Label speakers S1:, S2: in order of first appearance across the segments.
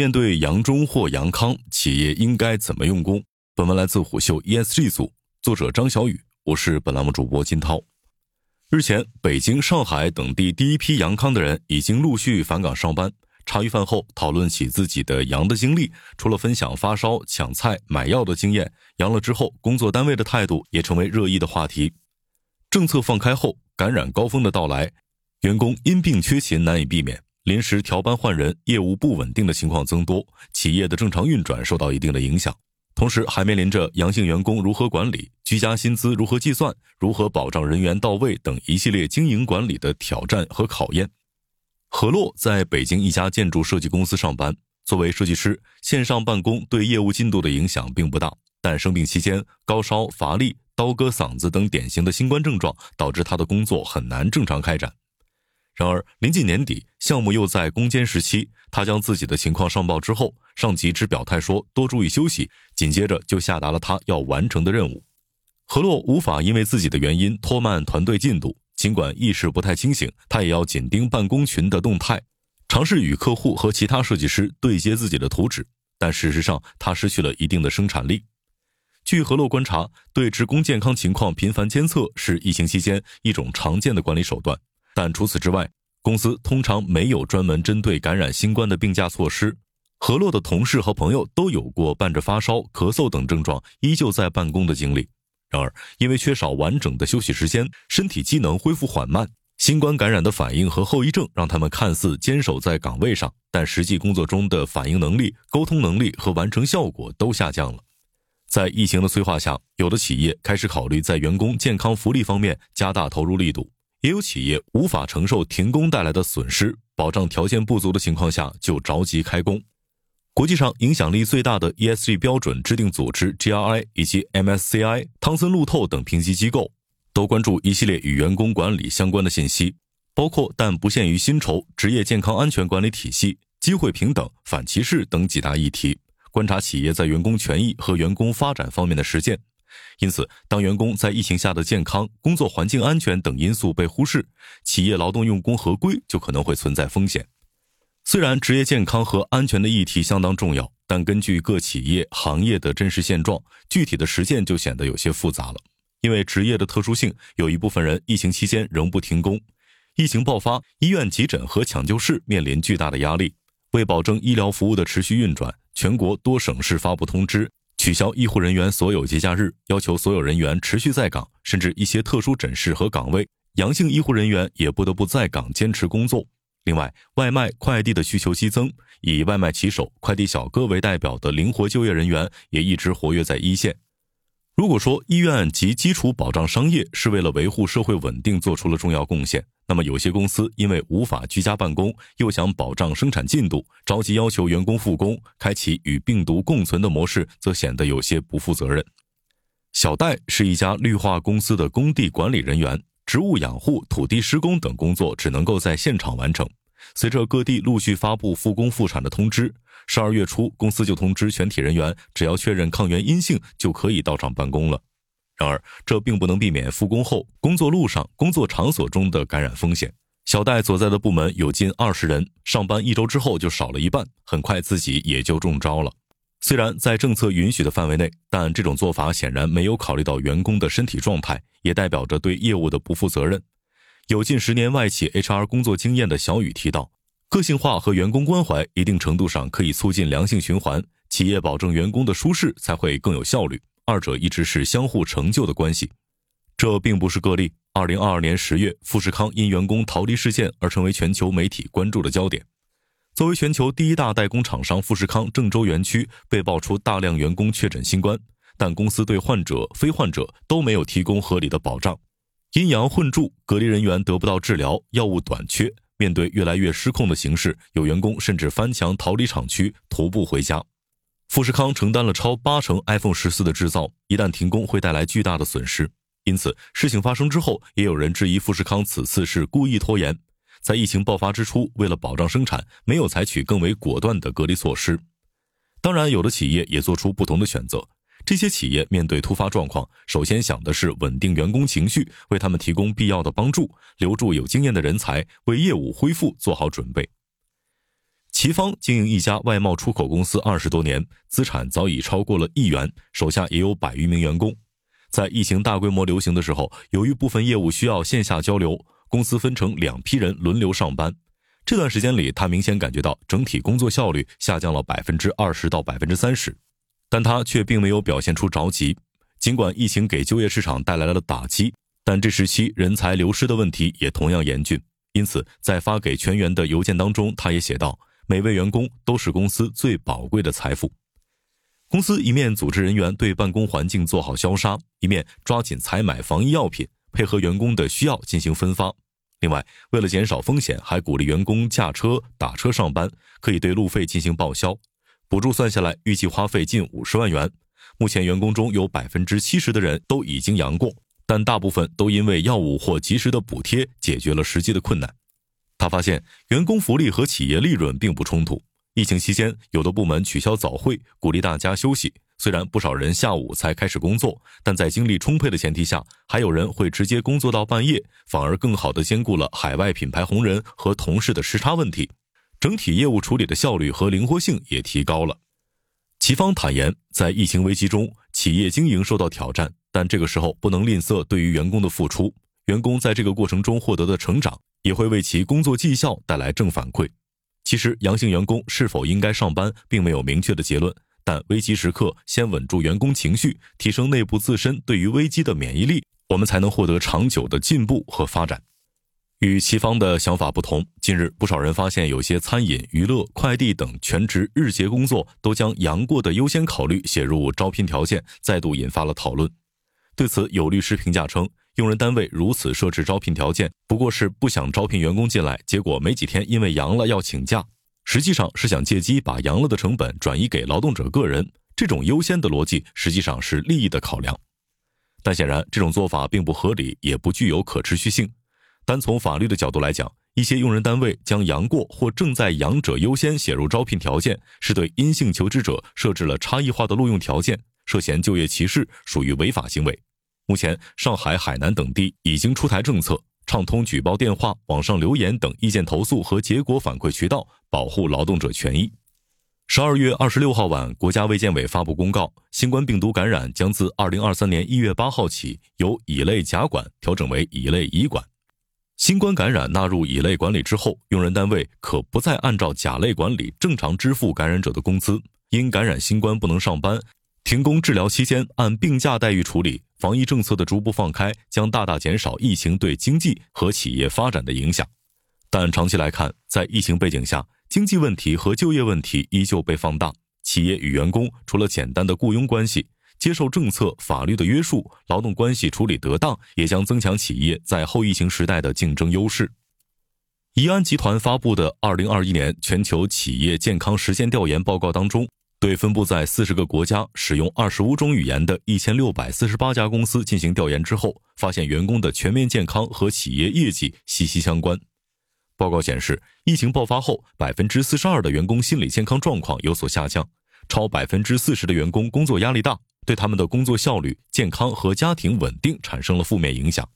S1: 面对阳中或阳康，企业应该怎么用工？本文来自虎嗅 ESG 组，作者张小雨，我是本栏目主播金涛。日前，北京、上海等地第一批阳康的人已经陆续返岗上班。茶余饭后讨论起自己的阳的经历，除了分享发烧、抢菜、买药的经验，阳了之后工作单位的态度也成为热议的话题。政策放开后，感染高峰的到来，员工因病缺勤难以避免，临时调班换人、业务不稳定的情况增多，企业的正常运转受到一定的影响。同时，还面临着阳性员工如何管理、居家薪资如何计算、如何保障人员到位等一系列经营管理的挑战和考验。何洛在北京一家建筑设计公司上班。作为设计师，线上办公对业务进度的影响并不大。但生病期间，高烧、乏力、刀割嗓子等典型的新冠症状，导致他的工作很难正常开展。然而，临近年底，项目又在攻坚时期，他将自己的情况上报之后，上级只表态说多注意休息，紧接着就下达了他要完成的任务。何洛无法因为自己的原因拖慢团队进度。尽管意识不太清醒，他也要紧盯办公群的动态，尝试与客户和其他设计师对接自己的图纸。但事实上，他失去了一定的生产力。据何洛观察，对职工健康情况频繁监测是疫情期间一种常见的管理手段。但除此之外，公司通常没有专门针对感染新冠的病假措施。何洛的同事和朋友都有过伴着发烧、咳嗽等症状依旧在办公的经历。然而，因为缺少完整的休息时间，身体机能恢复缓慢，新冠感染的反应和后遗症让他们看似坚守在岗位上，但实际工作中的反应能力、沟通能力和完成效果都下降了。在疫情的催化下，有的企业开始考虑在员工健康福利方面加大投入力度，也有企业无法承受停工带来的损失，保障条件不足的情况下就着急开工。国际上影响力最大的 ESG 标准制定组织 GRI 以及 MSCI、汤森路透等评级机构，都关注一系列与员工管理相关的信息，包括但不限于薪酬、职业健康安全管理体系、机会平等、反歧视等几大议题，观察企业在员工权益和员工发展方面的实践。因此，当员工在疫情下的健康、工作环境安全等因素被忽视，企业劳动用工合规就可能会存在风险。虽然职业健康和安全的议题相当重要，但根据各企业行业的真实现状，具体的实践就显得有些复杂了。因为职业的特殊性，有一部分人疫情期间仍不停工。疫情爆发，医院急诊和抢救室面临巨大的压力。为保证医疗服务的持续运转，全国多省市发布通知，取消医护人员所有节假日，要求所有人员持续在岗，甚至一些特殊诊室和岗位，阳性医护人员也不得不在岗坚持工作。另外，外卖快递的需求激增，以外卖骑手、快递小哥为代表的灵活就业人员也一直活跃在一线。如果说医院及基础保障商业是为了维护社会稳定做出了重要贡献，那么有些公司因为无法居家办公，又想保障生产进度，着急要求员工复工，开启与病毒共存的模式，则显得有些不负责任。小戴是一家绿化公司的工地管理人员。植物养护、土地施工等工作只能够在现场完成。随着各地陆续发布复工复产的通知，十二月初公司就通知全体人员，只要确认抗原阴性就可以到场办公了。然而，这并不能避免复工后工作路上、工作场所中的感染风险。小戴所在的部门有近二十人，上班一周之后就少了一半，很快自己也就中招了。虽然在政策允许的范围内，但这种做法显然没有考虑到员工的身体状态，也代表着对业务的不负责任。有近十年外企 HR 工作经验的小雨提到，个性化和员工关怀一定程度上可以促进良性循环，企业保证员工的舒适才会更有效率，二者一直是相互成就的关系。这并不是个例。二零二二年十月，富士康因员工逃离事件而成为全球媒体关注的焦点。作为全球第一大代工厂商，富士康郑州园区被爆出大量员工确诊新冠，但公司对患者、非患者都没有提供合理的保障，阴阳混住，隔离人员得不到治疗，药物短缺。面对越来越失控的形势，有员工甚至翻墙逃离厂区，徒步回家。富士康承担了超八成 iPhone 十四的制造，一旦停工会带来巨大的损失。因此，事情发生之后，也有人质疑富士康此次是故意拖延。在疫情爆发之初，为了保障生产，没有采取更为果断的隔离措施。当然，有的企业也做出不同的选择。这些企业面对突发状况，首先想的是稳定员工情绪，为他们提供必要的帮助，留住有经验的人才，为业务恢复做好准备。齐方经营一家外贸出口公司二十多年，资产早已超过了亿元，手下也有百余名员工。在疫情大规模流行的时候，由于部分业务需要线下交流，公司分成两批人轮流上班。这段时间里，他明显感觉到整体工作效率下降了百分之二十到百分之三十，但他却并没有表现出着急。尽管疫情给就业市场带来了打击，但这时期人才流失的问题也同样严峻。因此，在发给全员的邮件当中，他也写道。每位员工都是公司最宝贵的财富。公司一面组织人员对办公环境做好消杀，一面抓紧采买防疫药品，配合员工的需要进行分发。另外，为了减少风险，还鼓励员工驾车、打车上班，可以对路费进行报销。补助算下来，预计花费近五十万元。目前，员工中有百分之七十的人都已经阳过，但大部分都因为药物或及时的补贴解决了实际的困难。他发现员工福利和企业利润并不冲突。疫情期间，有的部门取消早会，鼓励大家休息。虽然不少人下午才开始工作，但在精力充沛的前提下，还有人会直接工作到半夜，反而更好地兼顾了海外品牌红人和同事的时差问题。整体业务处理的效率和灵活性也提高了。齐方坦言，在疫情危机中，企业经营受到挑战，但这个时候不能吝啬对于员工的付出。员工在这个过程中获得的成长。也会为其工作绩效带来正反馈。其实，阳性员工是否应该上班，并没有明确的结论。但危机时刻，先稳住员工情绪，提升内部自身对于危机的免疫力，我们才能获得长久的进步和发展。与其方的想法不同，近日不少人发现，有些餐饮、娱乐、快递等全职日结工作都将阳过的优先考虑写入招聘条件，再度引发了讨论。对此，有律师评价称。用人单位如此设置招聘条件，不过是不想招聘员工进来，结果没几天因为阳了要请假，实际上是想借机把阳了的成本转移给劳动者个人。这种优先的逻辑实际上是利益的考量，但显然这种做法并不合理，也不具有可持续性。单从法律的角度来讲，一些用人单位将阳过或正在阳者优先写入招聘条件，是对阴性求职者设置了差异化的录用条件，涉嫌就业歧视，属于违法行为。目前，上海、海南等地已经出台政策，畅通举报电话、网上留言等意见投诉和结果反馈渠道，保护劳动者权益。十二月二十六号晚，国家卫健委发布公告，新冠病毒感染将自二零二三年一月八号起由乙类甲管调整为乙类乙管。新冠感染纳入乙类管理之后，用人单位可不再按照甲类管理正常支付感染者的工资，因感染新冠不能上班。停工治疗期间按病假待遇处理，防疫政策的逐步放开将大大减少疫情对经济和企业发展的影响。但长期来看，在疫情背景下，经济问题和就业问题依旧被放大。企业与员工除了简单的雇佣关系，接受政策法律的约束，劳动关系处理得当，也将增强企业在后疫情时代的竞争优势。怡安集团发布的《二零二一年全球企业健康实践调研报告》当中。对分布在四十个国家、使用二十五种语言的一千六百四十八家公司进行调研之后，发现员工的全面健康和企业业绩息息相关。报告显示，疫情爆发后，百分之四十二的员工心理健康状况有所下降，超百分之四十的员工工作压力大，对他们的工作效率、健康和家庭稳定产生了负面影响。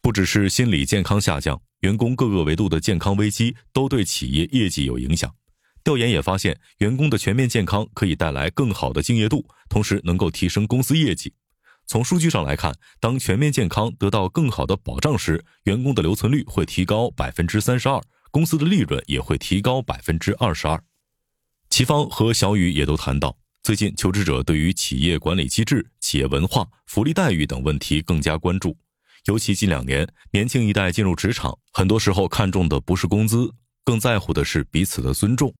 S1: 不只是心理健康下降，员工各个维度的健康危机都对企业业绩有影响。调研也发现，员工的全面健康可以带来更好的敬业度，同时能够提升公司业绩。从数据上来看，当全面健康得到更好的保障时，员工的留存率会提高百分之三十二，公司的利润也会提高百分之二十二。齐方和小雨也都谈到，最近求职者对于企业管理机制、企业文化、福利待遇等问题更加关注，尤其近两年，年轻一代进入职场，很多时候看重的不是工资，更在乎的是彼此的尊重。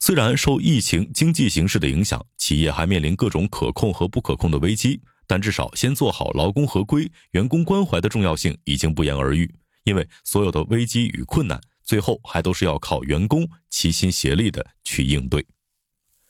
S1: 虽然受疫情、经济形势的影响，企业还面临各种可控和不可控的危机，但至少先做好劳工合规、员工关怀的重要性已经不言而喻。因为所有的危机与困难，最后还都是要靠员工齐心协力的去应对。